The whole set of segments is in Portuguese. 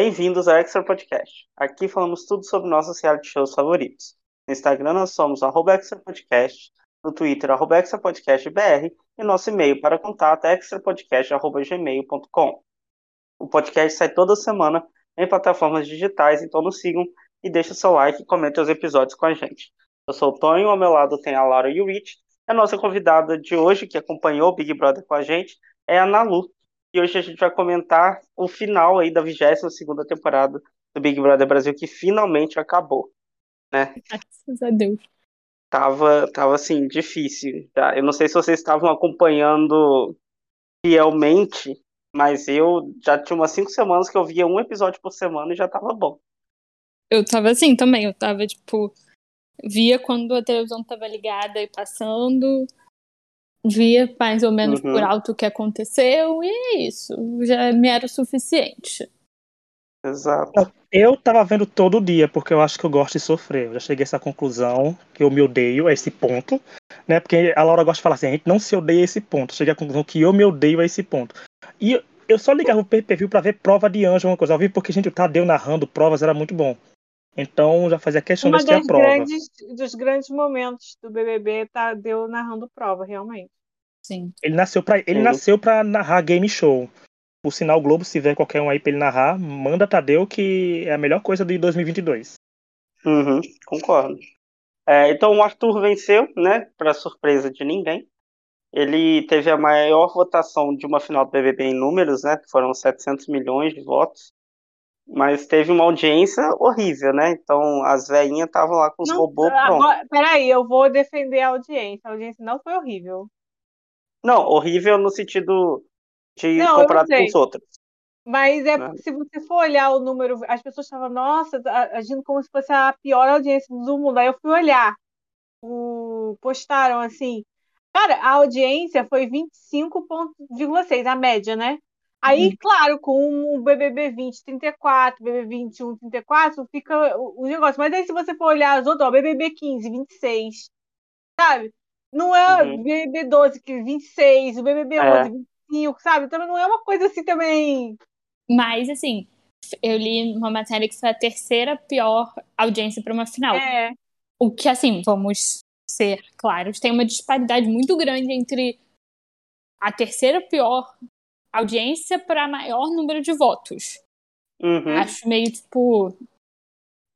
Bem-vindos ao Extra Podcast. Aqui falamos tudo sobre nossos reality shows favoritos. No Instagram nós somos arroba Extra Podcast, no Twitter arroba Extra Podcast BR e nosso e-mail para contato é extrapodcast.gmail.com. O podcast sai toda semana em plataformas digitais, então nos sigam e deixe seu like e comente os episódios com a gente. Eu sou o Tonho, ao meu lado tem a Laura Yuwich. A nossa convidada de hoje, que acompanhou o Big Brother com a gente, é a Nalu. E hoje a gente vai comentar o final aí da 22 segunda temporada do Big Brother Brasil, que finalmente acabou, né? Graças a Deus. Tava, tava assim, difícil. Tá? Eu não sei se vocês estavam acompanhando fielmente, mas eu já tinha umas cinco semanas que eu via um episódio por semana e já tava bom. Eu tava assim também, eu tava tipo. Via quando a televisão tava ligada e passando, via mais ou menos Uhum. por alto o que aconteceu, e é isso. Já me era o suficiente. Exato. Eu tava vendo todo dia, porque eu acho que eu gosto de sofrer. Eu já cheguei a essa conclusão, que eu me odeio a esse ponto, né? Porque a Laura gosta de falar assim, a gente não se odeia a esse ponto. Eu cheguei à conclusão que eu me odeio a esse ponto. E eu só ligava o PPV pra ver prova de anjo, alguma coisa. Eu vi porque, gente, o Tadeu narrando provas era muito bom. Então já fazia questão de Uma assistir a das prova. grandes, dos grandes momentos do BBB tá deu narrando prova, realmente. Sim. Ele nasceu pra, ele Sim. nasceu pra narrar game show. Por sinal, o Globo, se tiver qualquer um aí pra ele narrar, manda Tadeu, que é a melhor coisa de 2022. Uhum, concordo. É, então o Arthur venceu, né? Para surpresa de ninguém. Ele teve a maior votação de uma final do BBB em números, né? Que foram 700 milhões de votos. Mas teve uma audiência horrível, né? Então as velhinhas estavam lá com os Não, robôs prontos. agora, peraí, eu vou defender a audiência. A audiência não foi horrível. Não, horrível no sentido de Não, comparado com os outros. Mas é Né? se você for olhar o número, as pessoas estavam, nossa, tá agindo como se fosse a pior audiência do mundo. Aí eu fui olhar. O, postaram assim. Cara, a audiência foi 25,6, a média, né? Aí, claro, com o BBB 20, 34, BBB 21, 34, fica o, o negócio. Mas aí, se você for olhar as outras, ó, BBB 15, 26, sabe? Não é Uhum. BBB 12, que 26, o BBB É. 11, 25, sabe? Então não é uma coisa assim também. Mas, assim, eu li uma matéria que foi a terceira pior audiência para uma final. É, O que, assim, vamos ser claros, tem uma disparidade muito grande entre a terceira pior audiência para maior número de votos. Uhum. Acho meio, tipo,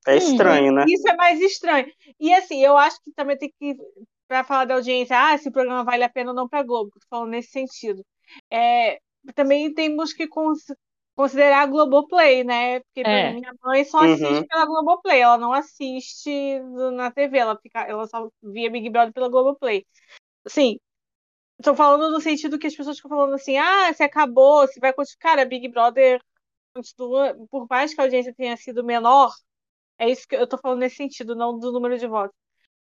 É estranho, né? Isso é mais estranho. E assim, eu acho que também tem que, para falar da audiência, ah, se o programa vale a pena ou não para Globo, tô falando nesse sentido. É, também temos que cons- considerar a Globoplay, né? Porque por É. minha mãe só Uhum. assiste pela Globoplay, ela não assiste na TV, ela, fica, ela só via Big Brother pela Globoplay. Assim, tô falando no sentido que as pessoas ficam falando assim, ah, se acabou, se vai continuar. Cara, Big Brother continua, por mais que a audiência tenha sido menor, é isso que eu tô falando nesse sentido, não do número de votos.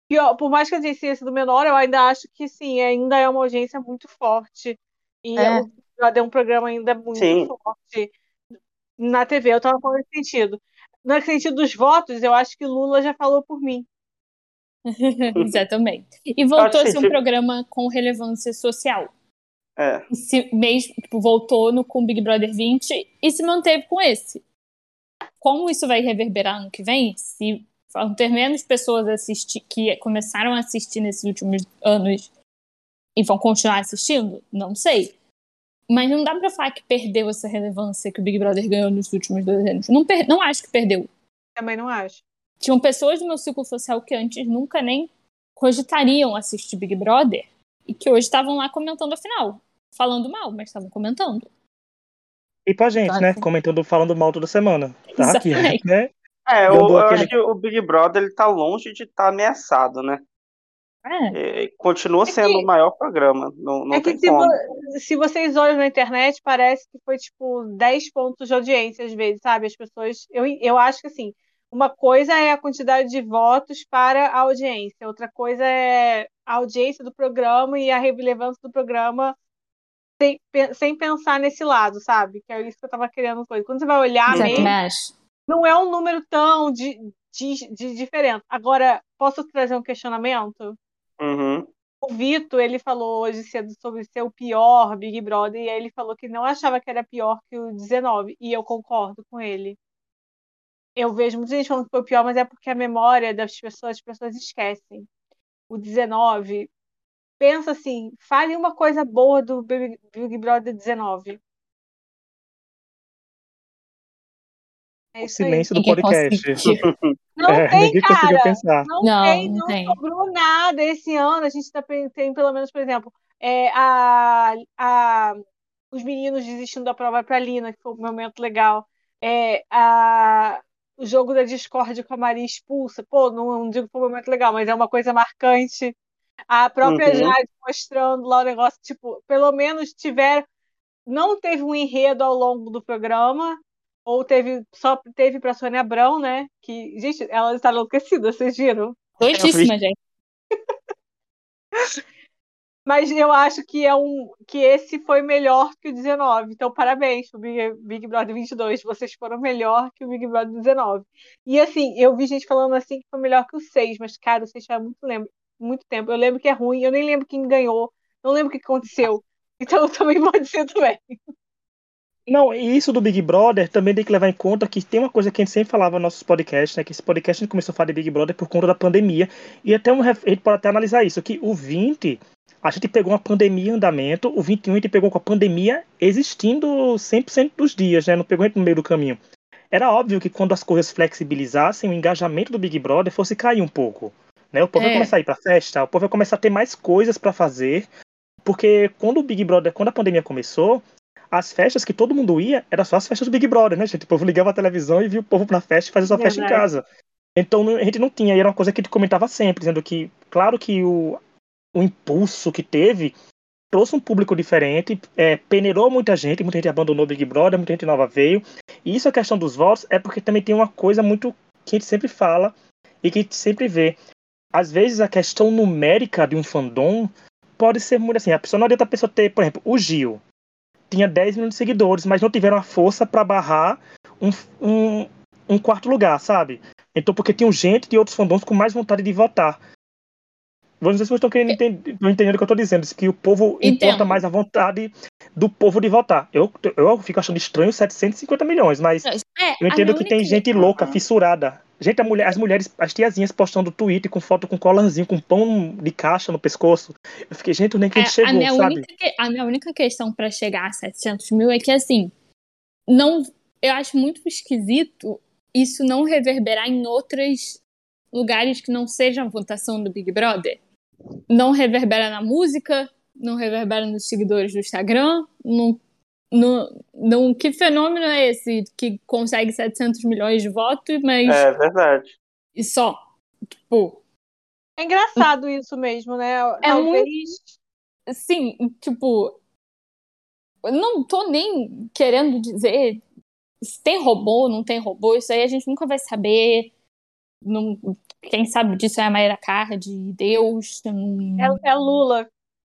E, ó, por mais que a audiência tenha sido menor, eu ainda acho que sim, ainda é uma audiência muito forte. E É. o Big Brother é um programa ainda muito Sim. forte na TV. Eu tava falando nesse sentido. No sentido dos votos, eu acho que Lula já falou por mim. exatamente. E voltou a ser um que- programa com relevância social. É. E se, mesmo, tipo, voltou no, com Big Brother 20 e se manteve com esse. Como isso vai reverberar ano que vem? Se vão ter menos pessoas assistir, que começaram a assistir nesses últimos anos e vão continuar assistindo? Não sei. Mas não dá pra falar que perdeu essa relevância que o Big Brother ganhou nos últimos dois anos. Não, per- não acho que perdeu. Também não acho. Tinham pessoas do meu ciclo social que antes nunca nem cogitariam assistir Big Brother e que hoje estavam lá comentando a final. Falando mal, mas estavam comentando. E pra gente, Tá, né? sim. Comentando, falando mal toda semana. Tá aqui, né? É, eu, Dando eu aquele- acho que o Big Brother ele tá longe de estar ameaçado, né? É. É, continua sendo que- o maior programa. Não, não é que tem se, vo- se vocês olham na internet, parece que foi tipo 10 pontos de audiência às vezes, sabe? As pessoas. Eu, eu acho que assim, uma coisa é a quantidade de votos para a audiência, outra coisa é a audiência do programa e a relevância do programa sem, sem pensar nesse lado, sabe? Que é isso que eu tava querendo coisa. Quando você vai olhar mesmo, não é um número tão de, de, de diferente. Agora, posso trazer um questionamento? Uhum. O Vitor, ele falou hoje cedo sobre ser o pior Big Brother, e aí ele falou que não achava que era pior que o 19, e eu concordo com ele. Eu vejo muita gente falando que foi pior, mas é porque a memória das pessoas, as pessoas esquecem. O 19, pensa assim, fale uma coisa boa do Big, Big Brother 19. É O isso aí. silêncio do podcast. Não É, tem, cara. Não, Não, tem, não não tem. sobrou nada esse ano. A gente tá, pen- tem, pelo menos, por exemplo, é, a, a, os meninos desistindo da prova pra Lina, que foi um momento legal. É, a, o jogo da Discord com a Maria expulsa. Pô, não, não digo que foi um momento legal, mas é uma coisa marcante. A própria Uhum. Jade mostrando lá o negócio, tipo, pelo menos tiver. Não teve um enredo ao longo do programa, ou teve só teve pra Sônia Abrão, né? Que, gente, ela está enlouquecida, vocês viram? Doidíssima, gente. Mas eu acho que é um que esse foi melhor que o 19. Então, parabéns pro Big, Big Brother 22. Vocês foram melhor que o Big Brother 19. E assim, eu vi gente falando assim que foi melhor que o 6, mas cara, o 6 faz muito, lembro, muito tempo. Eu lembro que é ruim, eu nem lembro quem ganhou, não lembro o que aconteceu. Então também pode ser também. Não, e isso do Big Brother também tem que levar em conta que tem uma coisa que a gente sempre falava nos nossos podcasts, né? Que esse podcast a gente começou a falar de Big Brother por conta da pandemia. E até um, a gente pode até analisar isso, que o 20, a gente pegou uma pandemia em andamento, o 21 a gente pegou com a pandemia existindo 100% dos dias, né? Não pegou no meio do caminho. Era óbvio que quando as coisas flexibilizassem, o engajamento do Big Brother fosse cair um pouco. Né? O povo É. vai começar a ir pra festa, o povo vai começar a ter mais coisas pra fazer. Porque quando o Big Brother, quando a pandemia começou, as festas que todo mundo ia, eram só as festas do Big Brother, né, gente? O povo ligava a televisão e via o povo pra festa e fazia sua festa em Verdade. casa. Então a gente não tinha, e era uma coisa que a gente comentava sempre, dizendo que, claro que o, o impulso que teve trouxe um público diferente, é, peneirou muita gente, muita gente abandonou Big Brother, muita gente nova veio. E isso a questão dos votos é porque também tem uma coisa muito que a gente sempre fala e que a gente sempre vê. Às vezes a questão numérica de um fandom pode ser muito assim. A pessoa não adianta a pessoa ter, por exemplo, o Gil tinha 10 milhões de seguidores, mas não tiveram a força para barrar um, um, um quarto lugar, sabe? Então, porque tinham gente de outros fandoms com mais vontade de votar. Vou dizer se vocês estão querendo entender, estão entendendo o que eu estou dizendo, que o povo Entendo. importa mais a vontade do povo de votar. Eu, eu fico achando estranho 750 milhões, mas É, eu entendo que tem gente louca, fissurada. Gente, mulher, as mulheres, as tiazinhas postando tweet com foto com colarzinho, com pão de caixa no pescoço. Eu fiquei, gente, nem que a É, gente chegou, a, minha sabe? única, a minha única questão pra chegar a 700 mil é que, assim, não, eu acho muito esquisito isso não reverberar em outros lugares que não sejam a votação do Big Brother. Não reverbera na música, não reverbera nos seguidores do Instagram, não, não, não, que fenômeno é esse que consegue 700 milhões de votos, mas É verdade. e só? Tipo, É engraçado isso mesmo, né? É Talvez. Sim, tipo, eu não tô nem querendo dizer se tem robô, não tem robô, isso aí a gente nunca vai saber. Não, quem sabe disso é a Mayra Card, Deus, hum, É, é Lula.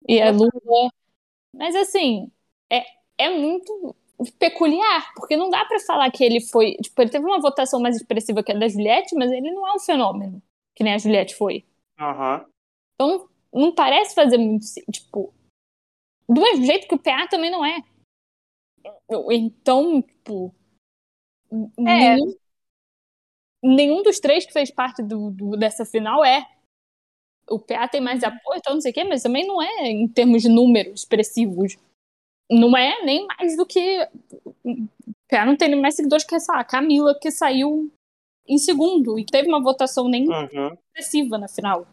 e a Lua. Mas assim, é, é muito peculiar, porque não dá pra falar que ele foi. Tipo, ele teve uma votação mais expressiva que a da Juliette, mas ele não é um fenômeno, que nem a Juliette foi. Aham. Então, não parece fazer muito. Tipo, do mesmo jeito que o PA também não é. Então, tipo. É. Nenhum, nenhum dos três que fez parte do, do- dessa final é. O PA tem mais apoio, então não sei o quê, mas também não é em termos de números expressivos. Não é nem mais do que. O PA não tem nem mais seguidores que essa a Camila, que saiu em segundo e teve uma votação nem Uhum. expressiva na final.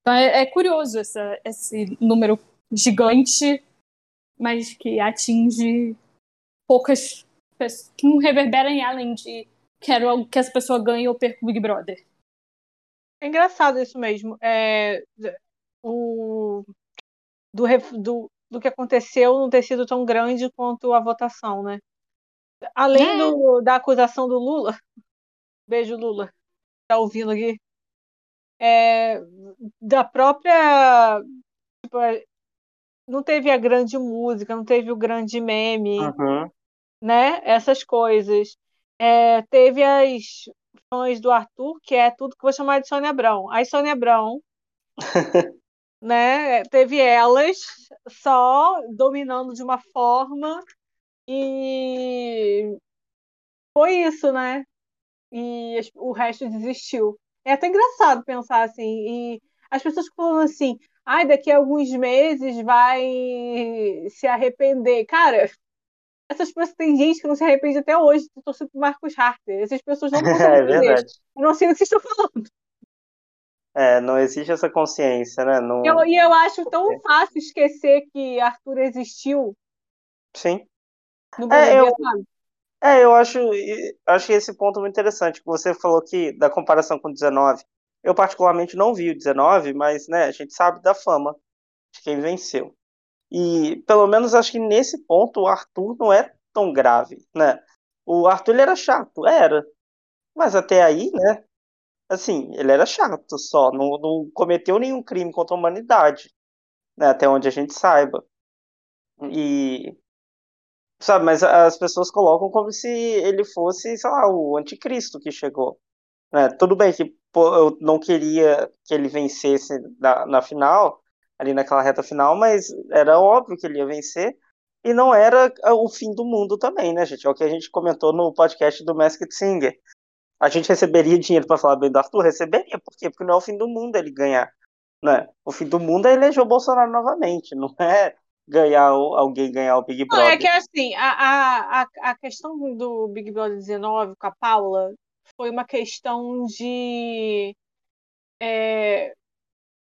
Então é, é curioso essa, esse número gigante, mas que atinge poucas pessoas, que não reverbera em além de quero que essa pessoa ganhe ou perca o Big Brother. É engraçado isso mesmo. É, o, do, do, do que aconteceu não ter sido tão grande quanto a votação, né? Além É. do, da acusação do Lula, beijo Lula, tá ouvindo aqui, é, da própria. tipo, é, não teve a grande música, não teve o grande meme, Uhum. né? Essas coisas. É, teve as fãs do Arthur, que é tudo que eu vou chamar de Sônia Abrão. As Sônia Abrão, né? Teve elas só dominando de uma forma e foi isso, né? e o resto desistiu. É até engraçado pensar assim. E as pessoas falam assim, ai, daqui a alguns meses vai se arrepender. Cara, essas pessoas tem gente que não se arrepende até hoje de torcer pro Marcos Harter. Essas pessoas não se É verdade. Eu não sei o que vocês estão falando. É, não existe essa consciência, né? Não... Eu- e eu acho tão fácil esquecer que Arthur existiu Sim. no É, eu- sabe? É, eu acho, acho esse ponto muito interessante. que Você falou que da comparação com o 19. Eu particularmente não vi o 19, mas né, a gente sabe da fama de quem venceu. E pelo menos acho que nesse ponto o Arthur não é tão grave, né? O Arthur ele era chato, era. Mas até aí, né? Assim, ele era chato só, não, não cometeu nenhum crime contra a humanidade, né? Até onde a gente saiba. E Sabe, mas as pessoas colocam como se ele fosse, sei lá, o anticristo que chegou. né? Tudo bem que pô, eu não queria que ele vencesse na, na final, ali naquela reta final, mas era óbvio que ele ia vencer. E não era ah, o fim do mundo também, né, gente? É o que a gente comentou no podcast do Masked Singer. A gente receberia dinheiro para falar bem do Arthur? Receberia. Por quê? Porque não é o fim do mundo ele ganhar. Né? O fim do mundo é eleger o Bolsonaro novamente, não é ganhar o- alguém ganhar o Big Não, Brother. é que assim, a, a, a, a questão do Big Brother 19 com a Paula foi uma questão de. é,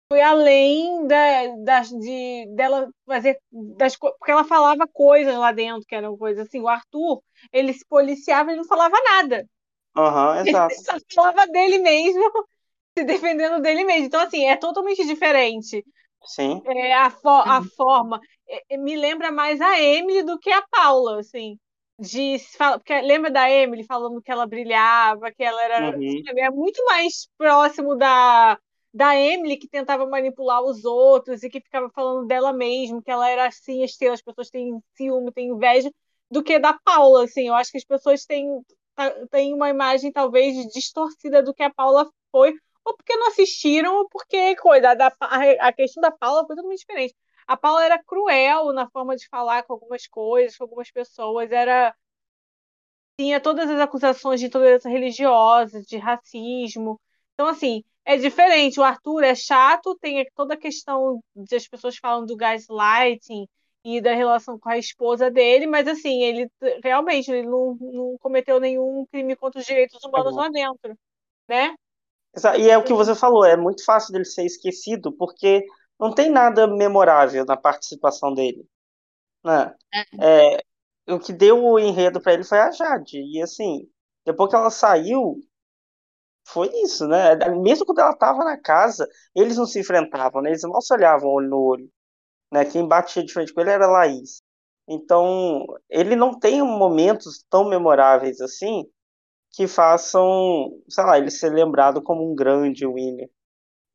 foi além da, das, de, dela fazer. Das, porque ela falava coisas lá dentro, que eram coisas assim. O Arthur, ele se policiava e não falava nada. Aham, exato. Ele só falava dele mesmo, se defendendo dele mesmo. Então, assim, é totalmente diferente. Sim. É, a, fo- a forma é, é, me lembra mais a Emily do que a Paula, assim. De fala- porque lembra da Emily falando que ela brilhava, que ela era, Uhum. é muito mais próximo da da Emily que tentava manipular os outros e que ficava falando dela mesmo, que ela era assim, estrela, as pessoas têm ciúme, têm inveja, do que da Paula, assim. Eu acho que as pessoas têm têm uma imagem talvez distorcida do que a Paula foi, ou porque não assistiram, ou porque coisa, a, a questão da Paula foi totalmente diferente. A Paula era cruel na forma de falar com algumas coisas, com algumas pessoas, era tinha todas as acusações de intolerância religiosa, de racismo. Então, assim, é diferente. O Arthur é chato, tem toda a questão de as pessoas falam do gaslighting e da relação com a esposa dele, mas assim, ele realmente ele não, não cometeu nenhum crime contra os direitos humanos Uhum. lá dentro, né? E é o que você falou, é muito fácil dele ser esquecido, porque não tem nada memorável na participação dele. Né? É, o que deu o enredo pra ele foi a Jade. E assim, depois que ela saiu, foi isso, né? Mesmo quando ela tava na casa, eles não se enfrentavam, né? Eles não se olhavam olho no olho. Né? Quem batia de frente com ele era a Laís. Então, ele não tem momentos tão memoráveis assim que façam, sei lá, ele ser lembrado como um grande winner.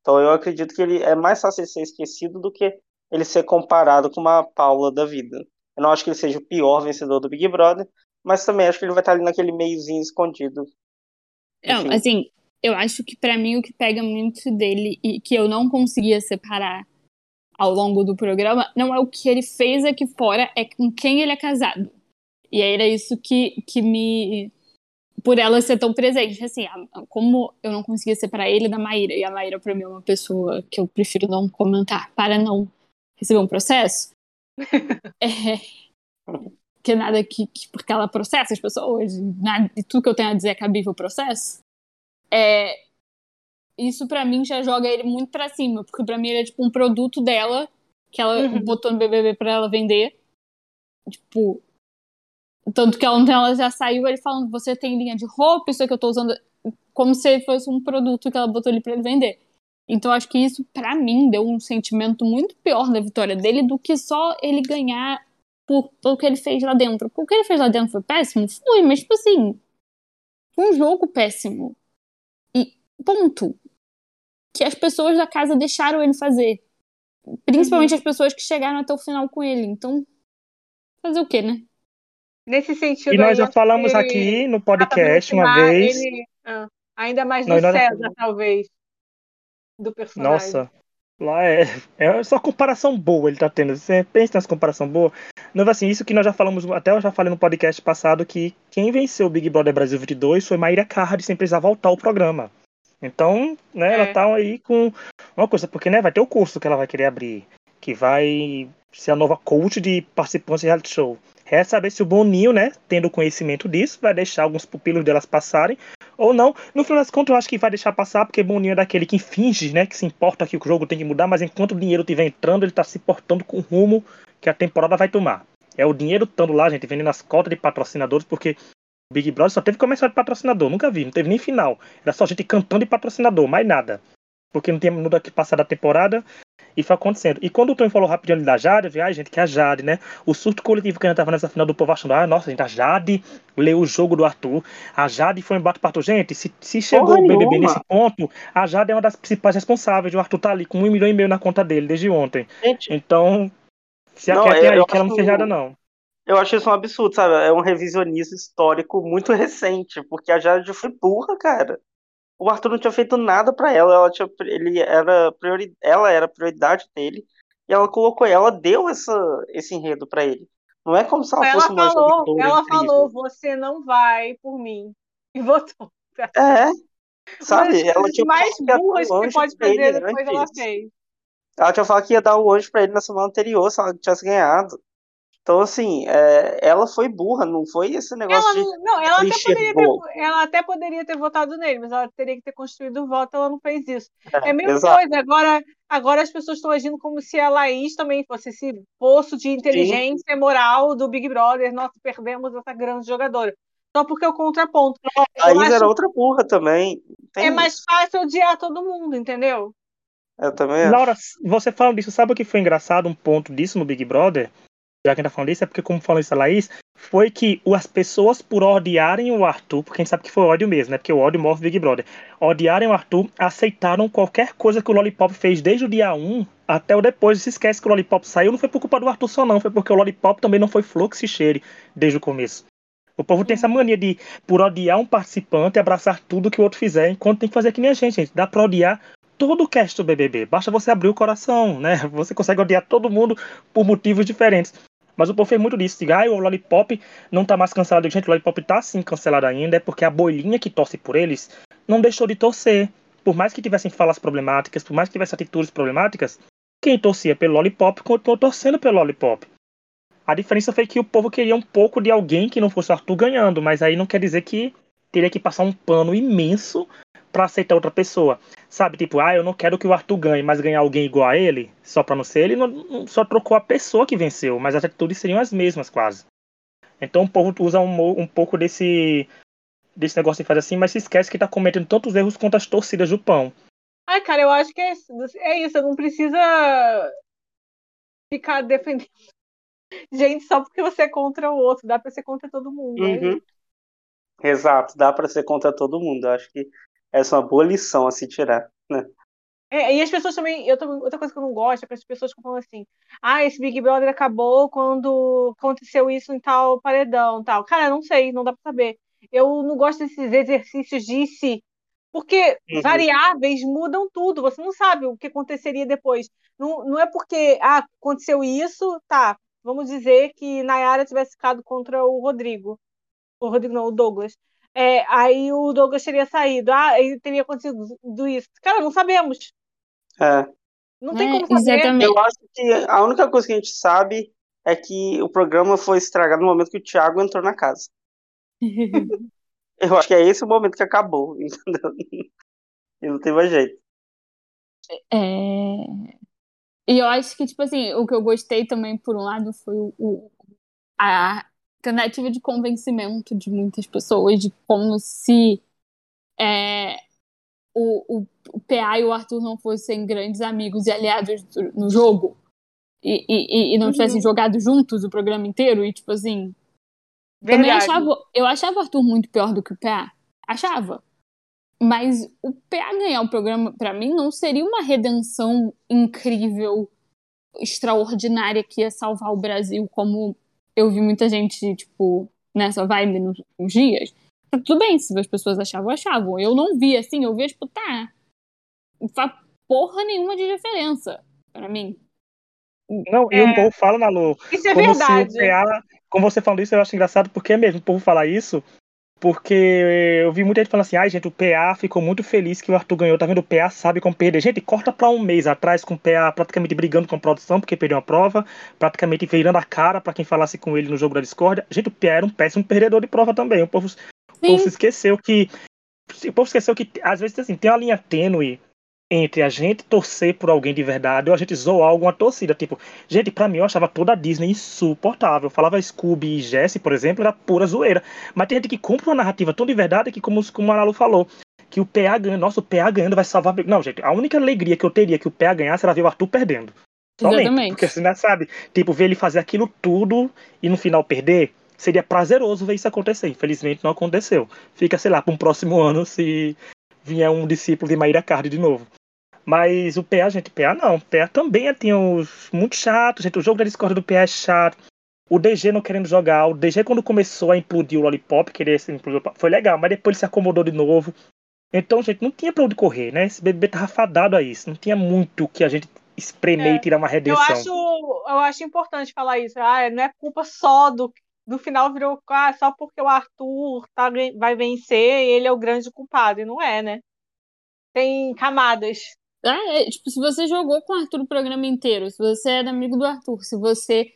Então eu acredito que ele é mais fácil ser esquecido do que ele ser comparado com uma Paula da vida. Eu não acho que ele seja o pior vencedor do Big Brother, mas também acho que ele vai estar ali naquele meiozinho escondido. Não, Enfim. assim, eu acho que pra mim o que pega muito dele e que eu não conseguia separar ao longo do programa não é o que ele fez aqui fora, é com quem ele é casado. E era isso que, que me. Por ela ser tão presente. Assim, a- como eu não conseguia separar ele da Maíra, e a Maíra pra mim é uma pessoa que eu prefiro não comentar para não receber um processo. é, que nada que, que- porque ela processa as pessoas, nada, e tudo que eu tenho a dizer é cabível processo. É, isso pra mim já joga ele muito pra cima, porque pra mim ele é tipo um produto dela que ela Uhum. botou no BBB pra ela vender. Tipo, tanto que ontem ela já saiu ele falando: "Você tem linha de roupa, isso que eu tô usando", como se fosse um produto que ela botou ali pra ele vender. Então acho que isso pra mim deu um sentimento muito pior da vitória dele do que só ele ganhar por, pelo que ele fez lá dentro. Porque o que ele fez lá dentro foi péssimo? Foi, mas tipo assim, foi um jogo péssimo. Ponto. Que as pessoas da casa deixaram ele fazer. Principalmente as pessoas que chegaram até o final com ele. Então, fazer o quê, né? Nesse sentido E nós já falamos que aqui no podcast uma vez. ele, ah, ainda mais do Nós- César, talvez, do personagem. Nossa, Lá é, é só comparação boa ele tá tendo. Você pensa nessa comparação boa. Não, assim, isso que nós já falamos, até eu já falei no podcast passado, que quem venceu o Big Brother Brasil 22 foi Maíra Card, sem precisar voltar ao programa. Então, né, é. ela tá aí com uma coisa, porque né, vai ter o curso que ela vai querer abrir, que vai ser a nova coach de participantes de reality show. Resta saber se o Boninho, né, tendo conhecimento disso, vai deixar alguns pupilos delas passarem ou não. No final das contas, eu acho que vai deixar passar, porque Boninho é daquele que finge, né, que se importa que o jogo tem que mudar, mas enquanto o dinheiro estiver entrando, ele está se portando com o rumo que a temporada vai tomar. É o dinheiro estando lá, gente, vendendo as cotas de patrocinadores, porque Big Brother só teve comercial de patrocinador, nunca vi, não teve nem final. Era só gente cantando de patrocinador, mais nada. Porque não tinha minuto aqui passar da temporada, e foi acontecendo. E quando o Tony falou rapidinho ali da Jade, eu vi, ai, gente, que é a Jade, né? O surto coletivo que a gente tava nessa final do povo achando, ah, nossa, gente, a Jade leu o jogo do Arthur. A Jade foi embate para Arthur. Gente, se, se chegou o BBB nesse ponto, a Jade é uma das principais responsáveis. O Arthur tá ali com um milhão e meio na conta dele desde ontem. Gente, então, se não, aquietem aí, que ela não seja nada, não. Eu acho isso um absurdo, sabe? É um revisionismo histórico muito recente, porque a Jade foi burra, cara o Arthur não tinha feito nada para ela, ela tinha, ele era priori, ela era prioridade dele e ela colocou, ela deu essa, esse enredo para ele. Não é como se ela, ela fosse uma falou, Ela incrível. falou, você não vai por mim e votou. É, sabe? Uma ela tinha mais burras que pode fazer depois ela fez. Ela tinha falado que ia dar o anjo pra ele na semana anterior se ela tivesse ganhado. Então, assim, é, ela foi burra, não foi esse negócio ela, de. Não, ela até, poderia ter, ela até poderia ter votado nele, mas ela teria que ter construído o voto, ela não fez isso. É, é a mesma exato. coisa, agora, agora as pessoas estão agindo como se a Laís também fosse esse poço de inteligência Sim. moral do Big Brother. Nós perdemos essa grande jogadora. Só porque o contraponto. A Laís era outra burra também. Tem é mais fácil odiar todo mundo, entendeu? Eu também Laura, você fala disso, sabe o que foi engraçado, um ponto disso no Big Brother? Já que a gente tá falando isso, é porque, como falou isso a Laís, foi que as pessoas, por odiarem o Arthur, porque a gente sabe que foi ódio mesmo, né? Porque o ódio move Big Brother. Odiarem o Arthur, aceitaram qualquer coisa que o Lollipop fez desde o dia 1 até o depois. Se esquece que o Lollipop saiu, não foi por culpa do Arthur só, não. Foi porque o Lollipop também não foi flor que se cheire desde o começo. O povo tem essa mania de, por odiar um participante, abraçar tudo que o outro fizer, enquanto tem que fazer que nem a gente, gente. Dá pra odiar todo o cast do BBB. Basta você abrir o coração, né? Você consegue odiar todo mundo por motivos diferentes. Mas o povo fez muito disso. Ah, o Lollipop não tá mais cancelado. Gente, o Lollipop tá sim cancelado ainda. É porque a bolinha que torce por eles não deixou de torcer. Por mais que tivessem falas problemáticas, por mais que tivessem atitudes problemáticas, quem torcia pelo Lollipop continuou torcendo pelo Lollipop. A diferença foi que o povo queria um pouco de alguém que não fosse o Arthur ganhando, mas aí não quer dizer que teria que passar um pano imenso para aceitar outra pessoa. Sabe, tipo, ah, eu não quero que o Arthur ganhe, mas ganhar alguém igual a ele, só pra não ser ele, não, só trocou a pessoa que venceu, mas as atitudes seriam as mesmas quase. Então o povo usa um, um pouco desse, desse negócio de fazer assim, mas se esquece que tá cometendo tantos erros quanto as torcidas do pão. Ai, cara, eu acho que é, é isso, não precisa ficar defendendo gente só porque você é contra o outro, dá pra ser contra todo mundo. É uhum. É Exato, dá para ser contra todo mundo. Eu acho que essa é uma boa lição a se tirar, né? É, e as pessoas também, eu outra coisa que eu não gosto é que as pessoas falam assim, ah, esse Big Brother acabou quando aconteceu isso em tal paredão, tal. Cara, não sei, não dá pra saber. Eu não gosto desses exercícios de si, porque uhum. variáveis mudam tudo, você não sabe o que aconteceria depois. Não, não é porque, ah, aconteceu isso, tá, vamos dizer que Nayara tivesse ficado contra o Rodrigo. O Rodrigo não, o Douglas é, aí o Douglas teria saído. Ah, ele teria acontecido isso. Cara, não sabemos. É. Não tem é, como saber. Exatamente. Eu acho que a única coisa que a gente sabe é que o programa foi estragado no momento que o Thiago entrou na casa. eu acho que é esse o momento que acabou, entendeu? E não tem mais jeito. É... E eu acho que, tipo assim, o que eu gostei também, por um lado, foi o, a tentativa de convencimento de muitas pessoas de como se é, o, o, o PA e o Arthur não fossem grandes amigos e aliados no jogo. E, e, e não tivessem uhum. jogado juntos o programa inteiro e tipo assim também achava eu achava o Arthur muito pior do que o PA achava. Mas o PA ganhar o programa para mim não seria uma redenção incrível extraordinária que ia salvar o Brasil como eu vi muita gente, tipo, nessa vibe nos, nos dias. Tá tudo bem, se as pessoas achavam, achavam. Eu não vi assim, eu vi, tipo, tá. porra nenhuma de diferença para mim. Não, e É. o povo fala na Lu, Isso é como verdade. se como você falando isso, eu acho engraçado porque é mesmo o povo falar isso, porque eu vi muita gente falando assim, ai gente, o PA ficou muito feliz que o Arthur ganhou, tá vendo? O PA sabe como perder. Gente, corta pra um mês atrás com o PA praticamente brigando com a produção porque perdeu uma prova, praticamente virando a cara pra quem falasse com ele no jogo da Discord. Gente, o PA era um péssimo perdedor de prova também. O povo, o povo se esqueceu que. O povo esqueceu que, às vezes, assim, tem uma linha tênue entre a gente torcer por alguém de verdade ou a gente zoar alguma torcida. Tipo, gente, pra mim eu achava toda a Disney insuportável. Eu falava Scooby e Jesse, por exemplo, era pura zoeira. Mas tem gente que compra uma narrativa tão de verdade que, como, como a Nalu falou, que o PA ganha, nossa, o PA ganhando vai salvar. Não, gente, a única alegria que eu teria que o PA ganhasse era ver o Arthur perdendo. Somente. Exatamente. Porque você não sabe, tipo, ver ele fazer aquilo tudo e no final perder. Seria prazeroso ver isso acontecer. Infelizmente não aconteceu. Fica, sei lá, para um próximo ano se vier um discípulo de Maíra Card de novo. Mas o PA, gente, PA não. PA também tinha os muito chato, gente. O jogo da Discord do PA é chato. O DG não querendo jogar. O DG, quando começou a implodir o Lollipop, querer se implodir, foi legal, mas depois ele se acomodou de novo. Então, gente, não tinha pra onde correr, né? Esse bebê tava fadado a isso. Não tinha muito que a gente espremer É, e tirar uma Eu redenção. acho, eu acho importante falar isso. Ah, não é culpa só do. No final virou ah, só porque o Arthur tá, vai vencer, ele é o grande culpado. E não é, né? Tem camadas. Ah, é, tipo, se você jogou com o Arthur o programa inteiro, se você era amigo do Arthur, se você.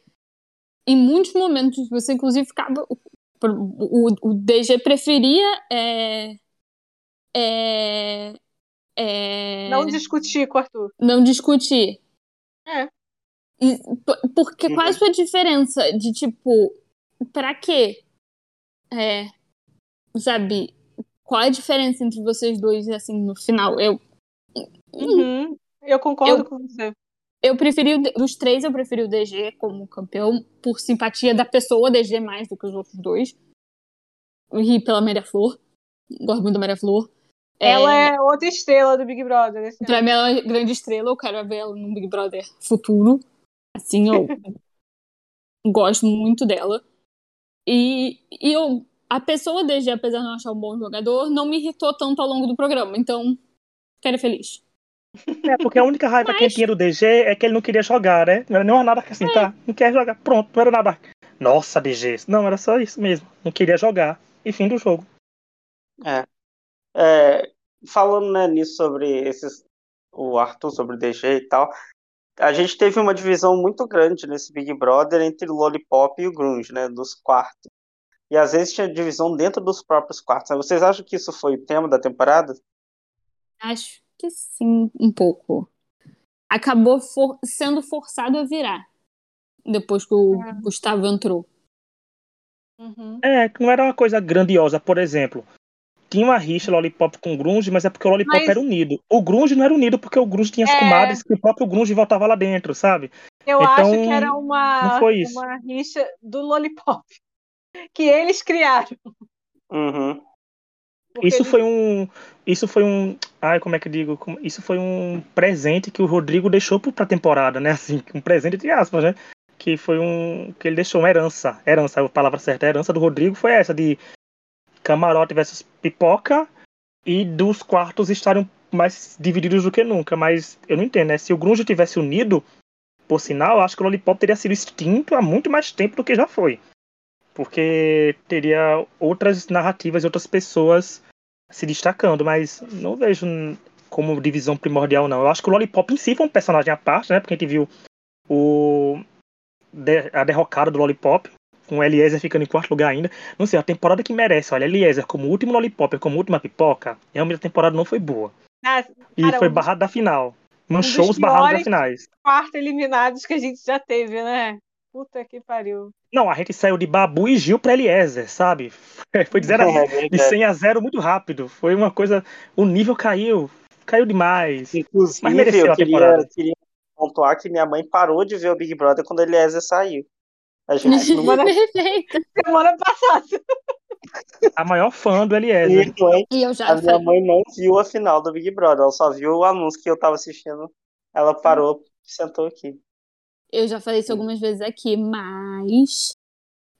Em muitos momentos, você inclusive ficava. O, o, o DG preferia. É, é, é, Não discutir com o Arthur. não discutir. É. E, porque qual a sua diferença de tipo, pra quê? É, sabe, qual é a diferença entre vocês dois, assim, no final? Eu, Uhum. Eu concordo Eu- com você. eu preferi, dos três, eu preferi o DG como campeão, por simpatia da pessoa, DG mais do que os outros dois. E pela Maria Flor. Gosto muito da Maria Flor. Ela é outra estrela do Big Brother. Esse Pra mim, ela é grande estrela, eu quero ver ela no Big Brother futuro. Assim, eu gosto muito dela. E, e eu, a pessoa DG, apesar de não achar um bom jogador, não me irritou tanto ao longo do programa. Então, quero feliz. É, porque a única raiva que ele tinha do DG é que ele não queria jogar, né? Não era nem nada que assim, tá? Não quer jogar. Pronto, não era nada. Nossa, DG. Não, era só isso mesmo. Não queria jogar. E fim do jogo. É, falando né, nisso sobre esses, o Arthur, sobre o DG e tal, a gente teve uma divisão muito grande nesse Big Brother entre o Lollipop e o Grunge, né, dos quartos. E às vezes tinha divisão dentro dos próprios quartos. né? Vocês acham que isso foi o tema da temporada? Acho que sim, um pouco. Acabou for- sendo forçado a virar. Depois que o É. Gustavo entrou. Uhum. É, que não era uma coisa grandiosa, por exemplo. Tinha uma rixa Lollipop com o Grunge, mas é porque o Lollipop Mas- era unido. O Grunge não era unido porque o Grunge tinha as É. comadres que o próprio Grunge voltava lá dentro, sabe? Eu Então, acho que era uma, não foi isso. uma rixa do Lollipop. Que eles criaram. Uhum. Porque Isso eles- foi um. Isso foi um. Ai, como é que eu digo? Isso foi um presente que o Rodrigo deixou pra temporada, né? Assim, um presente entre aspas, né? Que foi um. Que ele deixou uma herança. Herança, a palavra certa. A herança do Rodrigo foi essa, de camarote versus pipoca e dos quartos estarem mais divididos do que nunca. Mas eu não entendo, né? Se o Grunge tivesse unido, por sinal, acho que o Lollipop teria sido extinto há muito mais tempo do que já foi. Porque teria outras narrativas e outras pessoas se destacando, mas não vejo como divisão primordial, não. Eu acho que o Lollipop em si foi um personagem à parte, né? Porque a gente viu o a derrocada do Lollipop, com o Eliezer ficando em quarto lugar ainda. Não sei, a temporada que merece, olha, Eliezer como último Lollipop, como última pipoca, realmente a temporada não foi boa. Ah, E Cara, foi um barrado da final. Manchou dos os barrados das finais. quarto eliminados que a gente já teve, né? Puta que pariu. Não, a gente saiu de Babu e Gil pra Eliezer, sabe? Foi de 0 a, É de verdade. 100 a 0 muito rápido. Foi uma coisa. O nível caiu. Caiu demais. Inclusive, Mas mereceu eu queria, queria pontuar que minha mãe parou de ver o Big Brother quando Eliezer saiu. A gente não Mano, Perfeito. Semana passada. A maior fã do Eliezer. mãe, E eu já a minha mãe não viu a final do Big Brother, ela só viu o anúncio que eu tava assistindo. Ela parou e sentou aqui. Eu já falei isso algumas vezes aqui, mas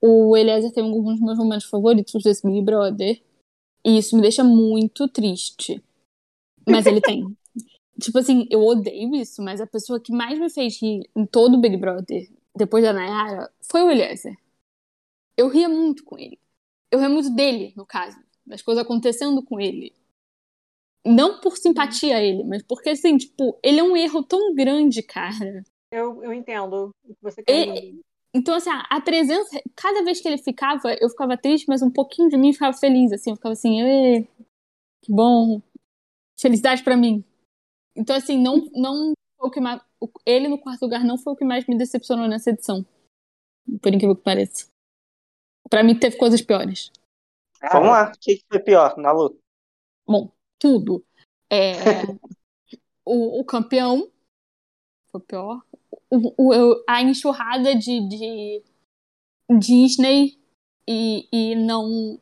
o Eliezer tem alguns dos meus momentos favoritos desse Big Brother. E isso me deixa muito triste. Mas ele tem. Tipo assim, eu odeio isso, mas a pessoa que mais me fez rir em todo o Big Brother, depois da Nayara, foi o Eliezer. Eu ria muito com ele. Eu ria muito dele, no caso. Das coisas acontecendo com ele. Não por simpatia a ele, mas porque, assim, tipo, ele é um erro tão grande, cara. Eu, eu entendo o que você quer E- Então, assim, a a presença, cada vez que ele ficava, eu ficava triste, mas um pouquinho de mim ficava feliz, assim, eu ficava assim, "Ê, que bom, felicidade pra mim. Então, assim, não, não foi o que mais, ele no quarto lugar não foi o que mais me decepcionou nessa edição, por incrível que pareça. Pra mim teve coisas piores. Vamos lá, o que que foi pior na luta? Bom, tudo. É, o, o campeão foi pior. O, o- a enxurrada de, de Disney e, e não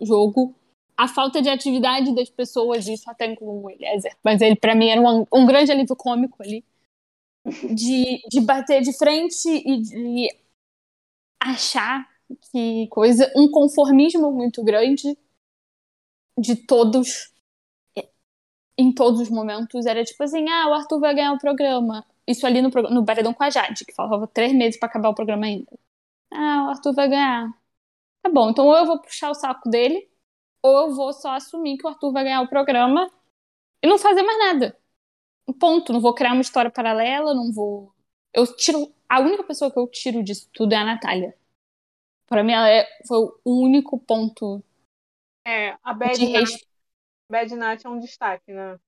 jogo. A falta de atividade das pessoas, isso até inclui o Eliezer. Mas ele, pra mim, era um, um grande alívio cômico ali. De, de bater de frente e de achar que coisa. Um conformismo muito grande de todos em todos os momentos era tipo assim, ah, o Arthur vai ganhar o programa. Isso ali no, no Paredão com a Jade, que faltava três meses pra acabar o programa ainda. Ah, o Arthur vai ganhar. Tá bom, então ou eu vou puxar o saco dele, ou eu vou só assumir que o Arthur vai ganhar o programa e não fazer mais nada. Ponto. Não vou criar uma história paralela, não vou. Eu tiro. A única pessoa que eu tiro disso tudo é a Natália. Pra mim, ela é, foi o único ponto É, a Bad de Nat, respeito. Bad Nat é um destaque, né?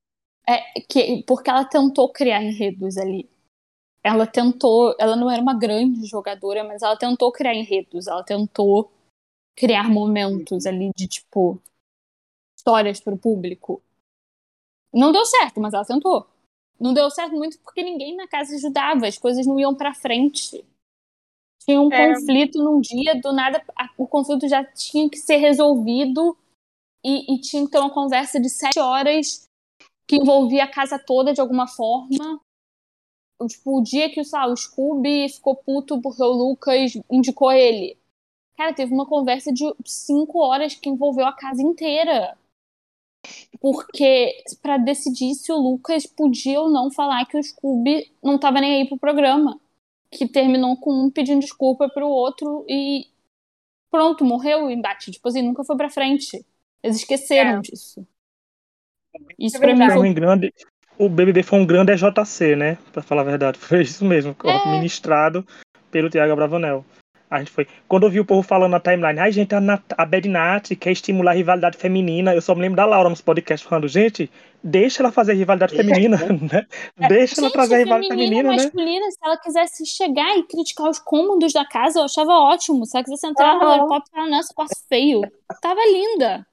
É, que, porque ela tentou criar enredos ali. Ela tentou. Ela não era uma grande jogadora, mas ela tentou criar enredos. Ela tentou criar momentos ali de tipo. histórias pro público. Não deu certo, mas ela tentou. Não deu certo muito porque ninguém na casa ajudava, as coisas não iam pra frente. Tinha um É. conflito num dia, do nada a- o conflito já tinha que ser resolvido e, e tinha que ter uma conversa de sete horas que envolvia a casa toda de alguma forma. O- Tipo, o dia que lá, o Scooby ficou puto porque o Lucas indicou ele. Cara, teve uma conversa de cinco horas que envolveu a casa inteira. Porque pra decidir se o Lucas podia ou não falar que o Scooby não tava nem aí pro programa. Que terminou com um pedindo desculpa pro outro e pronto, morreu o embate. Tipo assim, nunca foi pra frente. Eles esqueceram É. disso. Isso É pra mim. Foi um grande, o BBB foi um grande EJC, né? Pra falar a verdade. Foi isso mesmo, É. ministrado pelo Tiago Bravanel. A gente foi. Quando eu vi o povo falando na timeline, ai, gente, a, Nat, a Bad Nat quer estimular a rivalidade feminina. Eu só me lembro da Laura nos podcasts falando, gente, deixa ela fazer rivalidade feminina, né? Deixa ela Gente, trazer a rivalidade feminina, feminina, né? masculina, se ela quisesse chegar e criticar os cômodos da casa, eu achava ótimo. Se ela quisesse entrar no Aham. Lollipop e falar, nossa, quarto feio. Tava linda.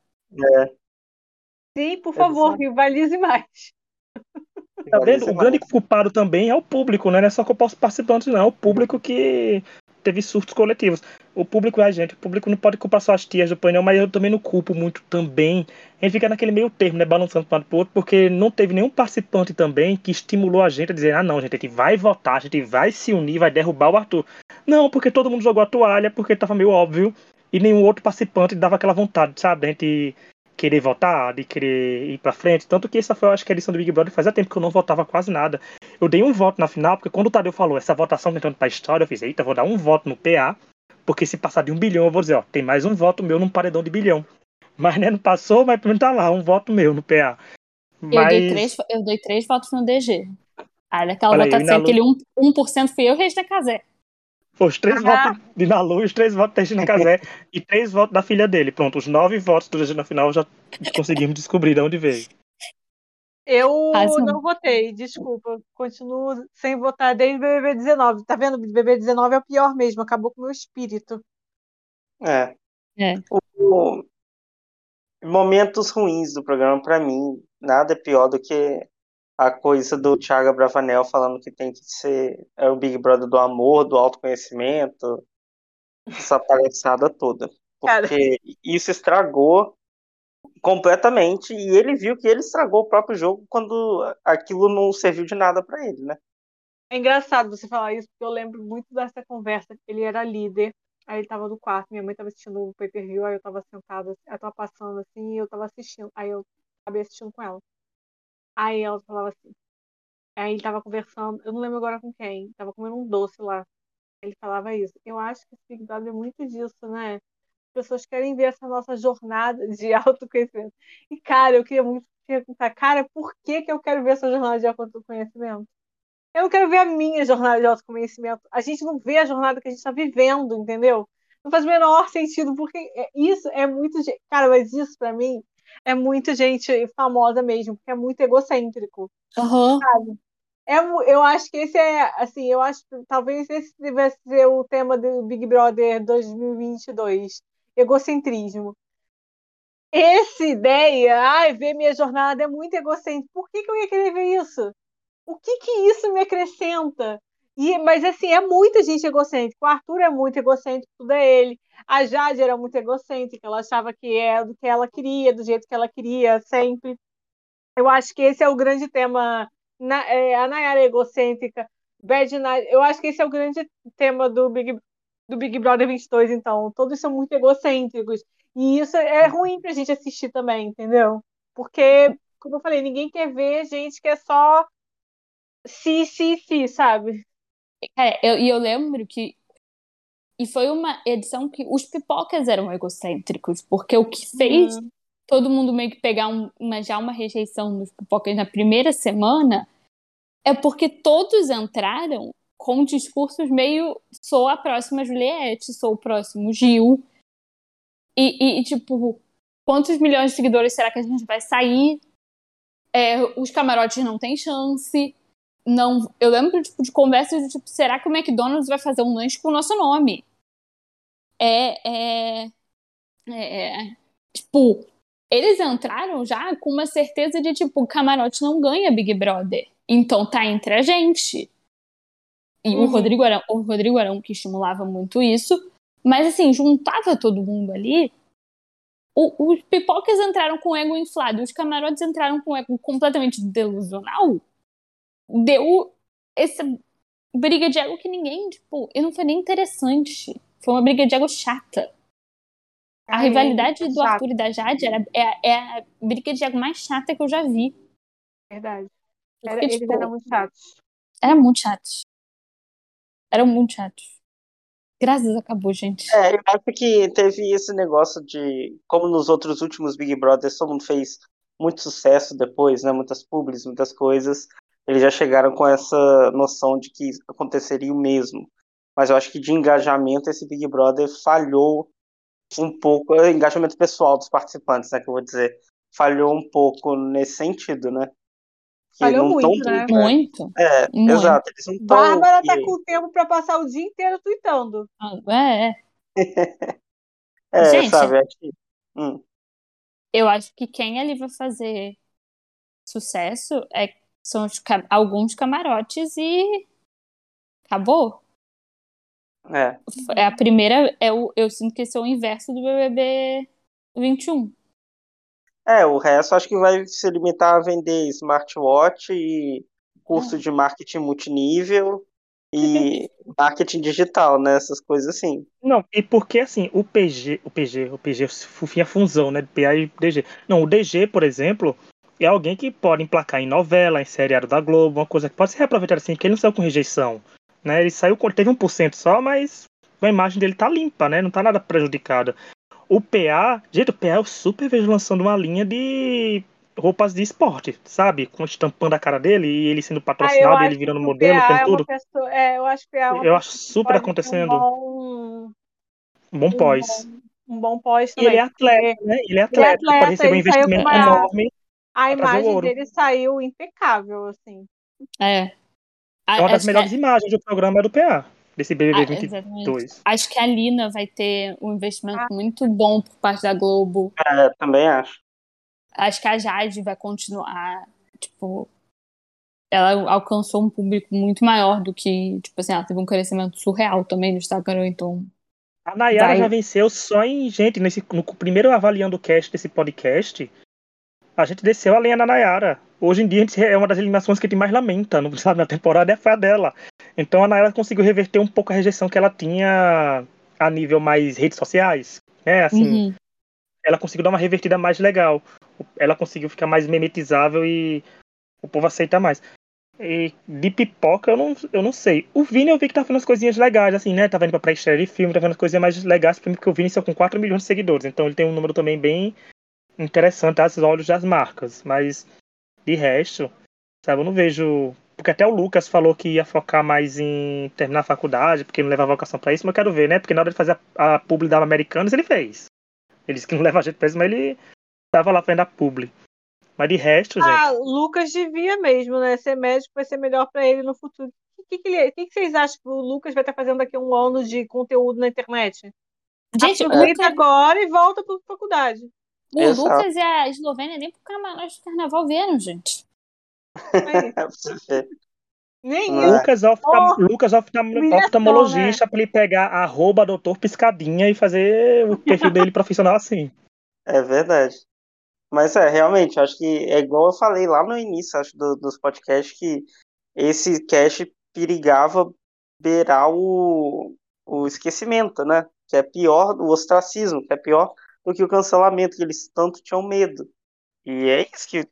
Sim, por favor, rivalize mais. Tá vendo? O grande culpado também é o público, né? Não é só culpar os participantes, não. É o público que teve surtos coletivos. O público é a gente. O público não pode culpar só as tias do painel, mas eu também não culpo muito também. A gente fica naquele meio termo, né? Balançando para um lado pro outro, porque não teve nenhum participante também que estimulou a gente a dizer: ah, não, gente, a gente vai votar, a gente vai se unir, vai derrubar o Arthur. Não, porque todo mundo jogou a toalha, porque tava meio óbvio, e nenhum outro participante dava aquela vontade, sabe? Da gente querer votar, de querer ir pra frente. Tanto que essa foi, eu acho que a edição do Big Brother fazia tempo que eu não votava quase nada. Eu dei um voto na final, porque quando o Tadeu falou essa votação tá entrando pra história, eu fiz, eita, vou dar um voto no PA, porque se passar de um bilhão, eu vou dizer, ó, tem mais um voto meu num paredão de bilhão. Mas né, não passou, mas pelo menos tá lá, um voto meu no PA. Eu, Mas dei três, eu dei três votos no DG. Aí daquela Olha aí, votação, Inalu. aquele 1%, 1% fui eu e o resto da Casé. Foi os três Ah. votos de Nalu os três votos da Regina Casé e três votos da filha dele. Pronto, os nove votos do Regina final já conseguimos descobrir de onde veio. Eu não votei, desculpa. Continuo sem votar desde o BBB 19. Tá vendo? O BBB 19 é o pior mesmo, acabou com o meu espírito. É. É. O- Momentos ruins do programa, pra mim, nada é pior do que a coisa do Thiago Bravanel falando que tem que ser é o Big Brother do amor, do autoconhecimento, essa palhaçada toda. Cara. Porque isso estragou completamente e ele viu que ele estragou o próprio jogo quando aquilo não serviu de nada pra ele, né? É engraçado você falar isso, porque eu lembro muito dessa conversa. Ele era líder, aí ele tava no quarto, minha mãe tava assistindo o pay per view, aí eu tava sentada, eu tava passando assim, e eu tava assistindo, aí eu acabei assistindo com ela. Aí ela falava assim: Aí ele tava conversando, eu não lembro agora com quem, tava comendo um doce lá. Ele falava isso. Eu acho que esse Big Brother é muito disso, né? As pessoas querem ver essa nossa jornada de autoconhecimento. E, cara, eu queria muito perguntar, cara, por que, que eu quero ver essa jornada de autoconhecimento? Eu não quero ver a minha jornada de autoconhecimento. A gente não vê a jornada que a gente está vivendo, entendeu? Não faz o menor sentido, porque é, isso é muito. Cara, mas isso para mim é muito gente famosa mesmo, porque é muito egocêntrico. Uhum. Sabe? É, eu acho que esse é, assim, eu acho que talvez esse devesse ser o tema do Big Brother 2022, egocentrismo. Essa ideia, ai, ver minha jornada é muito egocêntrico. Por que, que eu ia querer ver isso? O que que isso me acrescenta? E, mas assim, é muita gente egocêntrica. O Arthur é muito egocêntrico, tudo é ele. A Jade era muito egocêntrica, ela achava que é do que ela queria, do jeito que ela queria, sempre. Eu acho que esse é o grande tema na, é, a Nayara é egocêntrica, Bad Night, eu acho que esse é o grande tema do Big, do Big Brother 22, então. Todos são muito egocêntricos. E isso é ruim pra gente assistir também, entendeu? Porque, como eu falei, ninguém quer ver gente que é só si, si, si, sabe? É, eu, e eu lembro que. E foi uma edição que os pipocas eram egocêntricos, porque o que fez uhum todo mundo meio que pegar um, uma, já uma rejeição dos pipocas na primeira semana, é porque todos entraram com discursos meio sou a próxima Juliette, sou o próximo Gil. E, e tipo, quantos milhões de seguidores será que a gente vai sair? É, os camarotes não têm chance. Não, eu lembro tipo, de conversas do tipo, será que o McDonald's vai fazer um lanche com o nosso nome? É, é, é, é tipo, eles entraram já com uma certeza de tipo, o camarote não ganha Big Brother. Então tá entre a gente. E uhum. o, Rodrigo Arão, o Rodrigo Arão que estimulava muito isso. Mas assim, juntava todo mundo ali. O, os pipocas entraram com o ego inflado, os camarotes entraram com o ego completamente delusional. Deu essa briga de ego que ninguém, tipo, e não foi nem interessante. Foi uma briga de ego chata. A rivalidade é do chato. Arthur e da Jade era, é, é a briga de água mais chata que eu já vi. Verdade. Era, Porque, eles tipo, eram muito chatos. Era muito chatos. Eram muito chatos. Graças acabou, gente. É, eu acho que teve esse negócio de, como nos outros últimos Big Brothers, todo mundo fez muito sucesso depois, né? Muitas publis, muitas coisas. Eles já chegaram com essa noção de que aconteceria o mesmo. Mas eu acho que de engajamento esse Big Brother falhou um pouco, o engajamento pessoal dos participantes, né, que eu vou dizer, falhou um pouco nesse sentido, né? Que falhou muito, tão, né? Muito. É, muito. exato. Eles não Bárbara tá com o tempo para passar o dia inteiro tweetando. Ah, é, é. é, Gente, sabe? Acho que... hum. Eu acho que quem ali vai fazer sucesso é, são os, alguns camarotes e acabou. É. É a primeira. É o, eu sinto que esse é o inverso do BBB 21. É, o resto acho que vai se limitar a vender smartwatch e curso é. de marketing multinível e marketing digital, né? Essas coisas assim. Não, e porque assim, o PG, o PG, o PG, fofinha função, né? PA e DG. Não, o DG, por exemplo, é alguém que pode emplacar em novela, em seriado da Globo, uma coisa que pode ser reaproveitada assim, que ele não saiu com rejeição. Né? Ele saiu, teve 1% só, mas a imagem dele tá limpa, né? Não tá nada prejudicada. O PA, gente, o PA eu super vejo lançando uma linha de roupas de esporte, sabe? Com estampando a cara dele e ele sendo patrocinado, ah, ele virando modelo, com é tudo. Pessoa, é, eu acho que é Eu acho super acontecendo. Um bom, um bom pós. Um bom, um bom pós também. E ele é atleta, né? Ele é atleta, ele, é atleta, pode receber um investimento uma... enorme. A imagem dele saiu impecável, assim. É. É uma das melhores que... imagens do programa do PA, desse BBB ah, 22. Exatamente. Acho que a Lina vai ter um investimento ah. muito bom por parte da Globo. É, também acho. Acho que a Jade vai continuar, tipo, ela alcançou um público muito maior do que, tipo assim, ela teve um crescimento surreal também no Instagram, então. A Nayara vai... já venceu só em, gente, nesse, no primeiro avaliando o cast desse podcast, a gente desceu a linha da Nayara. Hoje em dia é uma das eliminações que a gente mais lamenta no, sabe, na temporada é a dela. Então a Nayara conseguiu reverter um pouco a rejeição que ela tinha a nível mais redes sociais. Né? Assim, uhum. Ela conseguiu dar uma revertida mais legal. Ela conseguiu ficar mais memetizável e o povo aceita mais. E de pipoca eu não, eu não sei. O Vini eu vi que tá fazendo as coisinhas legais, assim, né? Tá vendo pra pré-estreia de filme, tá fazendo as coisinhas mais legais porque o Vini só com 4 milhões de seguidores. Então ele tem um número também bem interessante aos olhos das marcas. Mas de resto, sabe, eu não vejo. Porque até o Lucas falou que ia focar mais em terminar a faculdade, porque não leva vocação pra isso, mas eu quero ver, né? Porque na hora de fazer a, a publi da Americanos, ele fez. Ele disse que não leva gente pra isso, mas ele tava lá fazendo a publi. Mas de resto, gente. Ah, o Lucas devia mesmo, né? Ser médico vai ser melhor pra ele no futuro. O que, que, ele- o que que vocês acham que o Lucas vai estar fazendo daqui a um ano de conteúdo na internet? Gente, Aproveita Lucas, agora e volta pra faculdade. O Exato. Lucas e a Eslovênia nem pro camarote de carnaval vieram, gente. É pra você ver. nem é. Lucas, oftalmo- Oh, Lucas oftalmo- humilhação, oftalmologista pra ele pegar arroba doutor piscadinha e fazer o perfil dele profissional assim. É verdade. Mas é, realmente, acho que é igual eu falei lá no início, acho, do- dos podcasts, que esse cast perigava beirar o, o esquecimento, né? Que é pior, o ostracismo, que é pior do que o cancelamento, que eles tanto tinham medo. E é isso que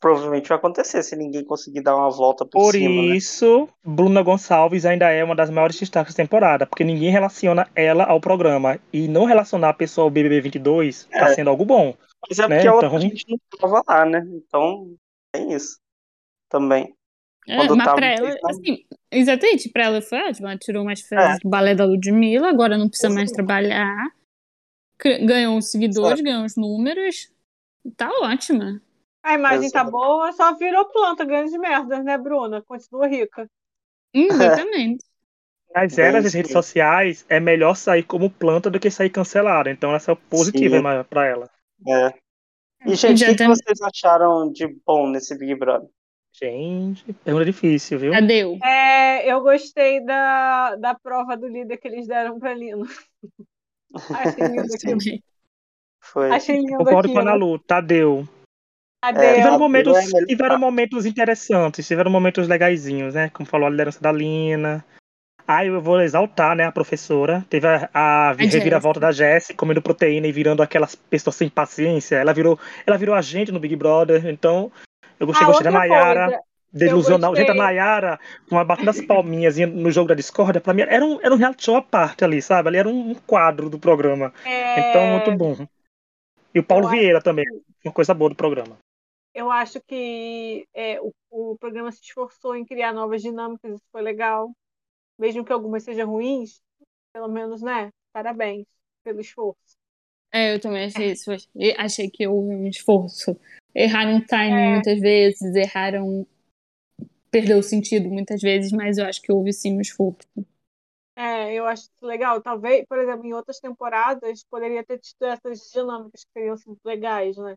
provavelmente vai acontecer se ninguém conseguir dar uma volta por, Por cima, né? isso, Bruna Gonçalves ainda é uma das maiores destaques da temporada, porque ninguém relaciona ela ao programa. E não relacionar a pessoa ao BBB 22 tá É. sendo algo bom. Mas é né? porque ela, Então- a gente não tava lá, né? Então, tem isso também. É, mas tava, pra ela, não- assim, exatamente, pra ela foi ótimo. Ela tirou umas férias do balé da Ludmilla, agora não precisa mais trabalhar. Ganhou os seguidores, ganhou os números. Tá ótima. A imagem tá boa, só virou planta, grande merda, né, Bruna? Continua rica. Exatamente. Nas Bem eras das redes sociais, é melhor sair como planta do que sair cancelada. Então essa é o positivo Sim. pra ela. É. E, gente, o que, que vocês acharam de bom nesse Big Brother? Gente, pergunta difícil, viu? Cadê? É, eu gostei da, da prova do líder que eles deram pra Lino. Achei lindo. Também. Foi. Achei lindo Concordo com a Ana. Lu, Tadeu. Cadê? É, Tiveram Tadeu momentos, é tiveram momentos interessantes, tiveram momentos legaisinhos, né? Como falou a liderança da Lina. Ah, eu vou exaltar, né, a professora. Teve a, a reviravolta da Jessie comendo proteína e virando aquelas pessoas sem paciência. Ela virou, ela virou agente no Big Brother. Então, eu gostei, Ah, gostei da outra Nayara. coisa, Delusional. Gente, a Nayara, com a batendo as palminhas no jogo da discórdia, pra mim era um, era um reality show à parte ali, sabe? Ali era um quadro do programa. é, Então, muito bom. E o Paulo eu acho Vieira também, uma coisa boa do programa. eu acho que é, o, o programa se esforçou em criar novas dinâmicas, isso foi legal. Mesmo que algumas sejam ruins, pelo menos, né? Parabéns pelo esforço. É, eu também achei isso. Achei que houve um esforço. Erraram o timing É. muitas vezes, erraram. Perdeu o sentido muitas vezes, mas eu acho que houve sim um esforço. É, eu acho isso legal. Talvez, por exemplo, em outras temporadas poderia ter tido essas dinâmicas que teriam sido legais, né?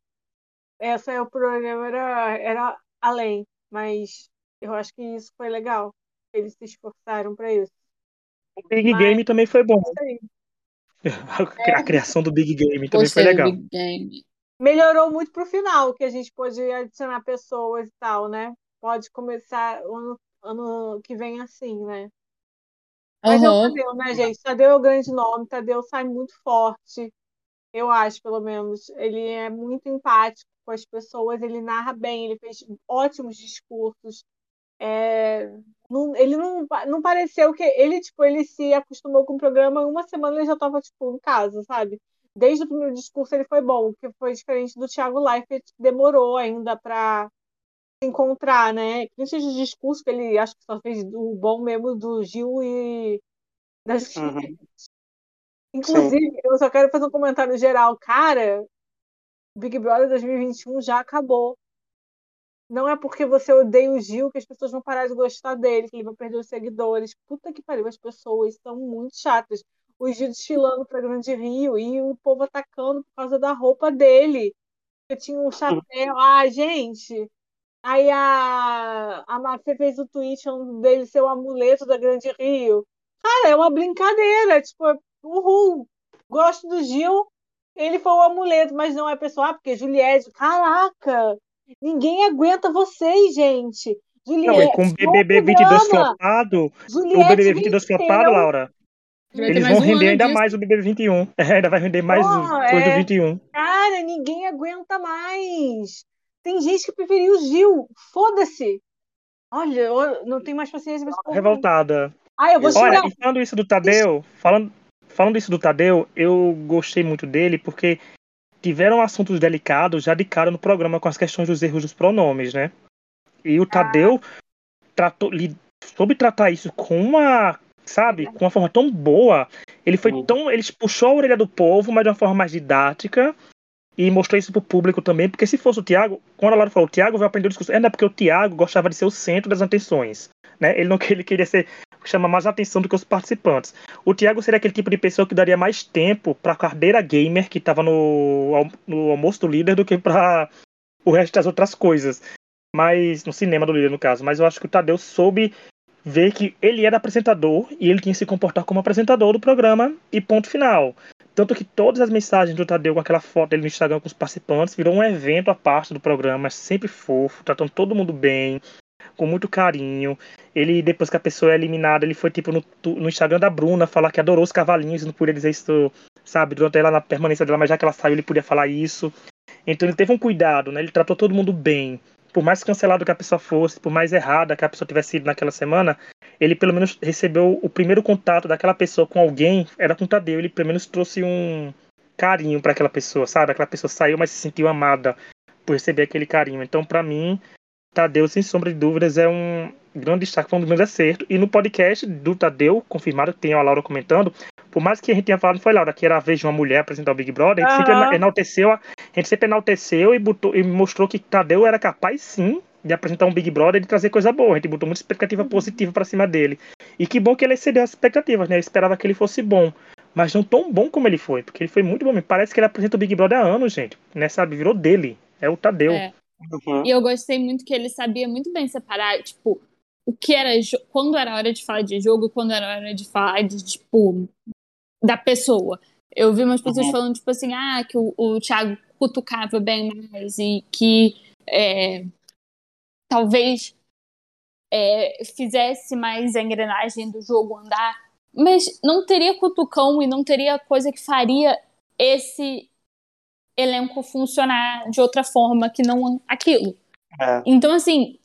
Essa é o problema era, era além, mas eu acho que isso foi legal. Eles se esforçaram para isso. O Big Mas- Game também foi bom. Aí. A criação do Big Game também Gostei foi legal. Big Game. Melhorou muito pro final, que a gente pôde adicionar pessoas e tal, né? Pode começar o ano, ano que vem assim, né? Mas é o Aham. Tadeu, né, gente? Tadeu é o grande nome, Tadeu sai muito forte, eu acho, pelo menos. Ele é muito empático com as pessoas, ele narra bem, ele fez ótimos discursos. É, não- ele não, não pareceu que ele, tipo, ele se acostumou com o programa, uma semana ele já estava tipo, em casa, sabe? Desde o primeiro discurso ele foi bom, que foi diferente do Thiago Leifert, que demorou ainda para encontrar, né? Principalmente o discurso que ele acho que só fez o bom mesmo do Gil e das Uhum. Inclusive, eu só quero fazer um comentário geral. Cara, Big Brother 2021 já acabou. Não é porque você odeia o Gil que as pessoas vão parar de gostar dele, que ele vai perder os seguidores. Puta que pariu, as pessoas são muito chatas. O Gil desfilando pra Grande Rio e o povo atacando por causa da roupa dele. Eu tinha um chapéu. Ah, gente. Aí a, a Mafia fez o tweet falando dele ser o amuleto da Grande Rio. Cara, é uma brincadeira. Tipo, uhul. Gosto do Gil. Ele foi o amuleto, mas não é pessoal, ah, porque Juliette. Caraca! Ninguém aguenta vocês, gente. Não, e Juliette. com o BBB 22 programa, flopado, o Juliette BBB 22 flopado. Laura, eles vão um render ainda disso. mais o BBB 21. É, ainda vai render mais Porra, do é. 21. Cara, ninguém aguenta mais. Tem gente que preferiu o Gil. Foda-se. Olha, eu não tenho mais paciência pra esse povo. Revoltada. Ah, eu vou Olha, e falando isso do Tadeu, falando, falando isso do Tadeu, eu gostei muito dele porque tiveram assuntos delicados já de cara no programa com as questões dos erros dos pronomes, né? E o Tadeu tratou, li, soube tratar isso com uma, sabe, com uma forma tão boa. Ele foi tão, ele puxou a orelha do povo, mas de uma forma mais didática. E mostrou isso pro público também, porque se fosse o Thiago, quando a Laura falou, o Thiago vai aprender o discurso, é é porque o Thiago gostava de ser o centro das atenções, né? Ele não ele queria ser chamar mais atenção do que os participantes. O Thiago seria aquele tipo de pessoa que daria mais tempo pra cadeira gamer que estava no, no almoço do líder do que pra o resto das outras coisas. Mas no cinema do líder no caso, mas eu acho que o Tadeu soube ver que ele era apresentador e ele tinha que se comportar como apresentador do programa e ponto final. Tanto que todas as mensagens do Tadeu com aquela foto dele no Instagram com os participantes virou um evento à parte do programa, sempre fofo, tratando todo mundo bem, com muito carinho. Ele, depois que a pessoa é eliminada, ele foi tipo no, no Instagram da Bruna falar que adorou os cavalinhos não podia dizer isso, sabe, durante ela na permanência dela, mas já que ela saiu, ele podia falar isso. Então ele teve um cuidado, né? Ele tratou todo mundo bem. Por mais cancelado que a pessoa fosse, por mais errada que a pessoa tivesse sido naquela semana, ele pelo menos recebeu o primeiro contato daquela pessoa com alguém, era com o Tadeu. Ele pelo menos trouxe um carinho para aquela pessoa, sabe? Aquela pessoa saiu, mas se sentiu amada por receber aquele carinho. Então, para mim, Tadeu, sem sombra de dúvidas, é um grande destaque, foi um grande acerto. E no podcast do Tadeu, confirmado que tem a Laura comentando, por mais que a gente tenha falado, foi Laura, que era a vez de uma mulher apresentar o Big Brother, a gente sempre Aham. ena- enalteceu, a, a gente sempre enalteceu e, botou, e mostrou que Tadeu era capaz sim de apresentar um Big Brother e de trazer coisa boa. A gente botou muita expectativa positiva pra cima dele. E que bom que ele excedeu as expectativas, né? Eu esperava que ele fosse bom. Mas não tão bom como ele foi, porque ele foi muito bom. Me parece que ele apresenta o Big Brother há anos, gente. Né, sabe? Virou dele. É o Tadeu. É. Uhum. E eu gostei muito que ele sabia muito bem separar, tipo, o que era quando era hora de falar de jogo e quando era hora de falar de, tipo, da pessoa. Eu vi umas pessoas Uhum. falando, tipo assim, ah, que o, o Thiago cutucava bem mais e que é, talvez é, fizesse mais a engrenagem do jogo andar. Mas não teria cutucão e não teria coisa que faria esse elenco funcionar de outra forma que não aquilo. É. Então, assim,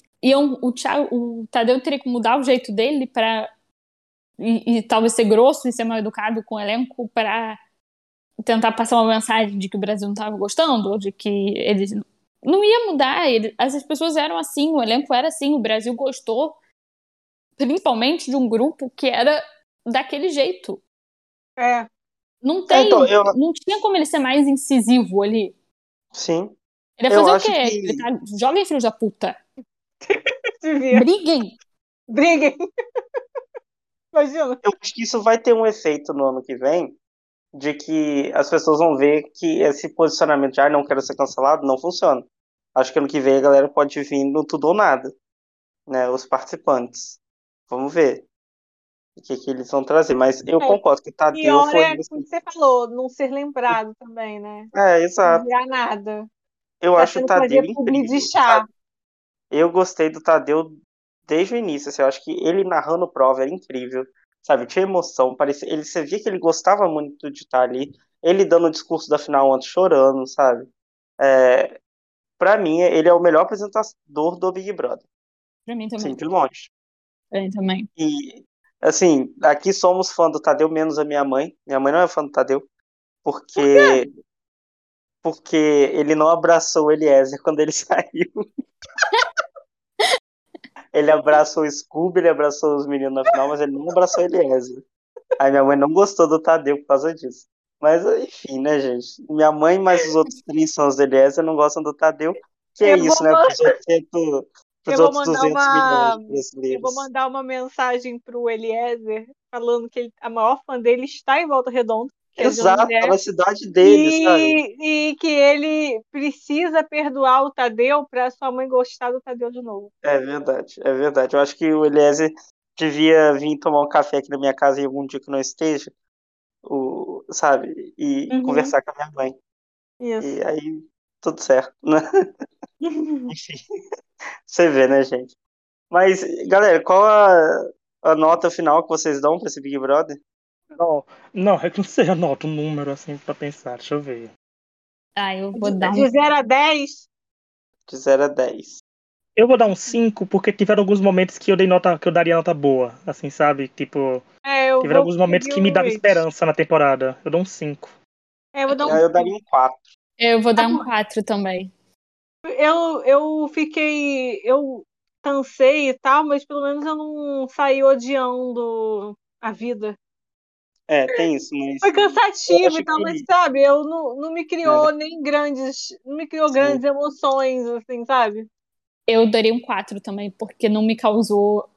o, Thiago, o Tadeu teria que mudar o jeito dele para e, e talvez ser grosso e ser mal educado com o elenco para tentar passar uma mensagem de que o Brasil não estava gostando, ou de que eles não ia mudar. Ele, essas pessoas eram assim, o elenco era assim, o Brasil gostou principalmente de um grupo que era daquele jeito. É. Não tem, Então, eu- não tinha como ele ser mais incisivo ali. Sim. Ele ia Eu fazer o acho quê? que- Ele tá, joguem, filhos da puta. Briguem. Briguem. Imagina. Eu acho que isso vai ter um efeito no ano que vem, de que as pessoas vão ver que esse posicionamento de ah, não quero ser cancelado não funciona. Acho que ano que vem a galera pode vir no tudo ou nada, né? Os participantes. Vamos ver o que, que eles vão trazer. Mas eu É, concordo que o Tadeu Pior foi. é o que você falou, não ser lembrado também, né? É, Não exato. virar nada. Eu Tá acho o Tadeu incrível. sabe? Eu gostei do Tadeu desde o início. Assim, eu acho que ele narrando prova era incrível. Sabe, tinha emoção. Parecia, ele, você via que ele gostava muito de estar ali. Ele dando o discurso da final ontem chorando, sabe? É, pra mim, ele é o melhor apresentador do Big Brother. Pra mim também. Sim, de longe. Pra mim também. E, assim, aqui somos fã do Tadeu, menos a minha mãe. Minha mãe não é fã do Tadeu. Porque. Porque ele não abraçou o Eliezer quando ele saiu. Ele abraçou o Scooby, ele abraçou os meninos na final, mas ele não abraçou o Eliezer. Aí minha mãe não gostou do Tadeu por causa disso. Mas, enfim, né, gente? Minha mãe, mais os outros três sons do Eliezer não gostam do Tadeu. Que é Eu vou isso, né? man- Pros, 800, pros Eu vou outros mandar 200 uma- milhões de Eu brasileiros. vou mandar uma mensagem pro Eliezer falando que ele- a maior fã dele está em Volta Redonda. que é Exato, é, na cidade dele, sabe? e, e que ele precisa perdoar o Tadeu para sua mãe gostar do Tadeu de novo. É verdade, é verdade. Eu acho que o Eliezer devia vir tomar um café aqui na minha casa em algum dia que não esteja, o, sabe? E Uhum. conversar com a minha mãe. Isso. E aí, tudo certo, né? Enfim, você vê, né, gente? Mas, galera, qual a, a nota final que vocês dão pra esse Big Brother? Não, não, é que não sei, anota um número assim pra pensar. Deixa eu ver. Ah, eu vou De, dar um. de 0 a 10, De 0 a 10. Eu vou dar um 5 porque tiveram alguns momentos que eu dei nota, que eu daria nota boa, assim, sabe? Tipo, É, tiveram alguns momentos que me davam esperança na temporada. Eu dou um 5. É, eu vou dar um Eu daria um 4. Eu vou dar um 4 também. eu, eu fiquei. Eu cansei e tal, mas pelo menos eu não saí odiando a vida. É, tem isso, mas. Foi cansativo e tal, que- mas sabe, eu não, não me criou nem grandes. Não me criou Sim. grandes emoções, assim, sabe? Eu daria um 4 também, porque não me causou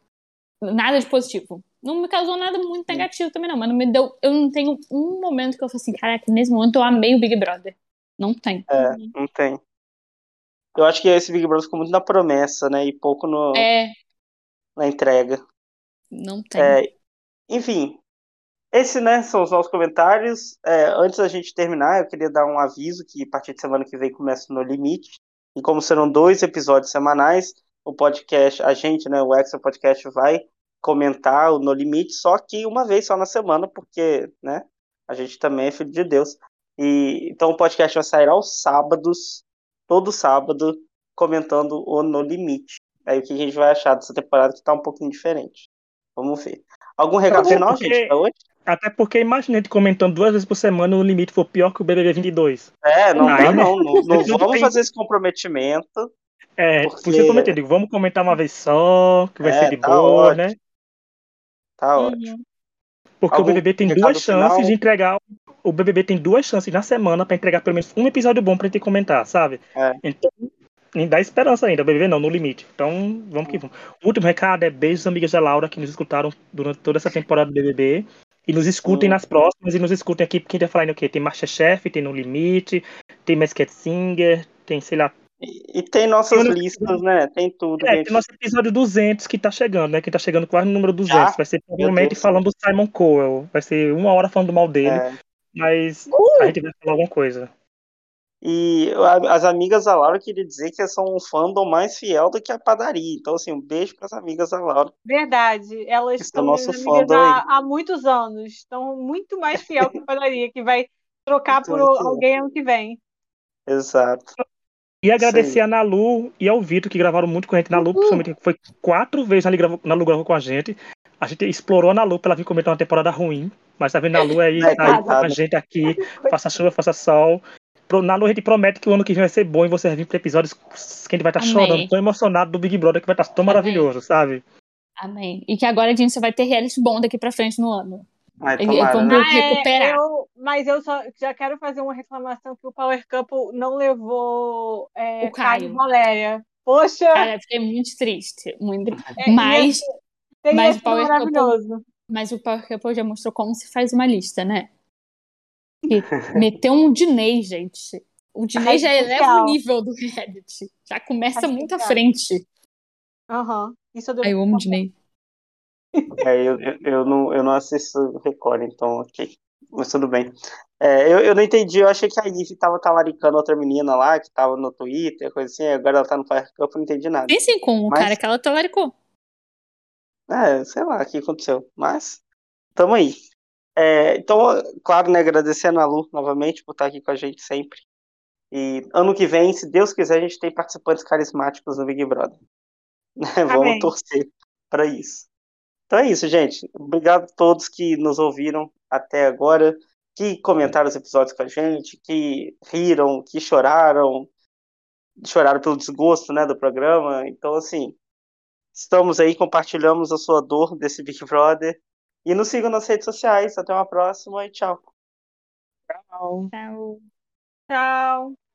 nada de positivo. Não me causou nada muito negativo também, não. Mas não me deu. Eu não tenho um momento que eu falei assim, caraca, nesse momento eu amei o Big Brother. Não tem. É, não tem. Eu acho que esse Big Brother ficou muito na promessa, né? E pouco no, É, na entrega. não tem. É, enfim, esse, né, são os nossos comentários. É, antes da gente terminar, eu queria dar um aviso que a partir de semana que vem começa no Limite. E como serão dois episódios semanais, o podcast, a gente, né, o Extra Podcast vai comentar o No Limite, só que uma vez só na semana, porque, né, a gente também é filho de Deus. E então o podcast vai sair aos sábados, todo sábado, comentando o No Limite. Aí o que a gente vai achar dessa temporada que tá um pouquinho diferente. Vamos ver. Algum recado final, porque- gente, pra hoje? Até porque imagina ele comentando duas vezes por semana o limite for pior que o BBB 22. É, não Aí, dá né? não. Não, não vamos fazer esse comprometimento. É, Porque- por isso eu prometi, eu digo, vamos comentar uma vez só, que vai É, ser de tá boa, ótimo. né? Tá Uhum. ótimo. Porque Algum o BBB tem duas chances final? de entregar. O BBB tem duas chances na semana pra entregar pelo menos um episódio bom pra gente comentar, sabe? É. Então, nem dá esperança ainda. O BBB não, no limite. Então, vamos que vamos. O último recado é beijos, amigas da Laura, que nos escutaram durante toda essa temporada do BBB. E nos escutem Sim. nas próximas e nos escutem aqui, porque a gente vai falar o quê? Tem Masterchef, tem No Limite, tem Masked Singer, tem, sei lá. E, e tem nossas não- listas, né? Tem tudo, É, gente. tem nosso episódio 200 que tá chegando, né? Que tá chegando quase no número 200. Já? Vai ser provavelmente falando do Simon Cowell. Vai ser uma hora falando mal dele. É. Mas Uh! a gente vai falar alguma coisa. E a- as amigas da Laura queria dizer que são um fandom mais fiel do que a padaria. Então, assim, um beijo pras amigas da Laura. Verdade. Elas estão nosso amigas fandom há, há muitos anos. Estão muito mais fiel que a padaria, que vai trocar por alguém ano que vem. Exato. E agradecer a Nalu e ao Vitor, que gravaram muito com a gente. Nalu, principalmente, foi quatro vezes a Nalu gravou, Nalu gravou com a gente. A gente explorou a Nalu pra ela vir comentar uma temporada ruim. Mas tá vendo, Nalu aí, tá aí com a gente aqui. Faça chuva, faça sol. Pro, Nalu, a gente promete que o ano que vem vai ser bom e você vai vir pra episódios que a gente vai estar Amém. chorando, tão emocionado do Big Brother, que vai estar tão Amém. maravilhoso, sabe? Amém. E que agora a gente só vai ter reality bom daqui pra frente no ano. Ai, E- tomara, vamos né? Ah, é, eu- mas eu só já quero fazer uma reclamação que o Power Couple não levou é, O Caio. e Valéria. Poxa, Cara, eu fiquei muito triste. Muito... é, Mas, teria mas Power Couple- maravilhoso. mas o Power Couple já mostrou como se faz uma lista, né? Que meteu um Diney, gente. O Diney já eleva o nível do reality. Já começa muito à frente. Aham. Isso eu eu amo o Diney. É, eu, eu, eu não, eu não assisto Record, então ok. Mas tudo bem. É, eu, eu não entendi, eu achei que a Ivy tava talaricando outra menina lá, que tava no Twitter, coisa assim, agora ela tá no Fire Cup, eu não entendi nada. Nem sei com o Mas- cara que ela talaricou. É, sei lá o que aconteceu, mas tamo aí. É, então, claro, né, agradecer a Lu novamente por estar aqui com a gente sempre. E ano que vem, se Deus quiser, a gente tem participantes carismáticos no Big Brother. Vamos Amém. torcer para isso. Então é isso, gente. Obrigado a todos que nos ouviram até agora, que comentaram os episódios com a gente, que riram, que choraram, choraram pelo desgosto, né, do programa. Então, assim, estamos aí, compartilhamos a sua dor desse Big Brother. E nos sigam nas redes sociais. Até uma próxima e tchau. Tchau. Tchau. Tchau.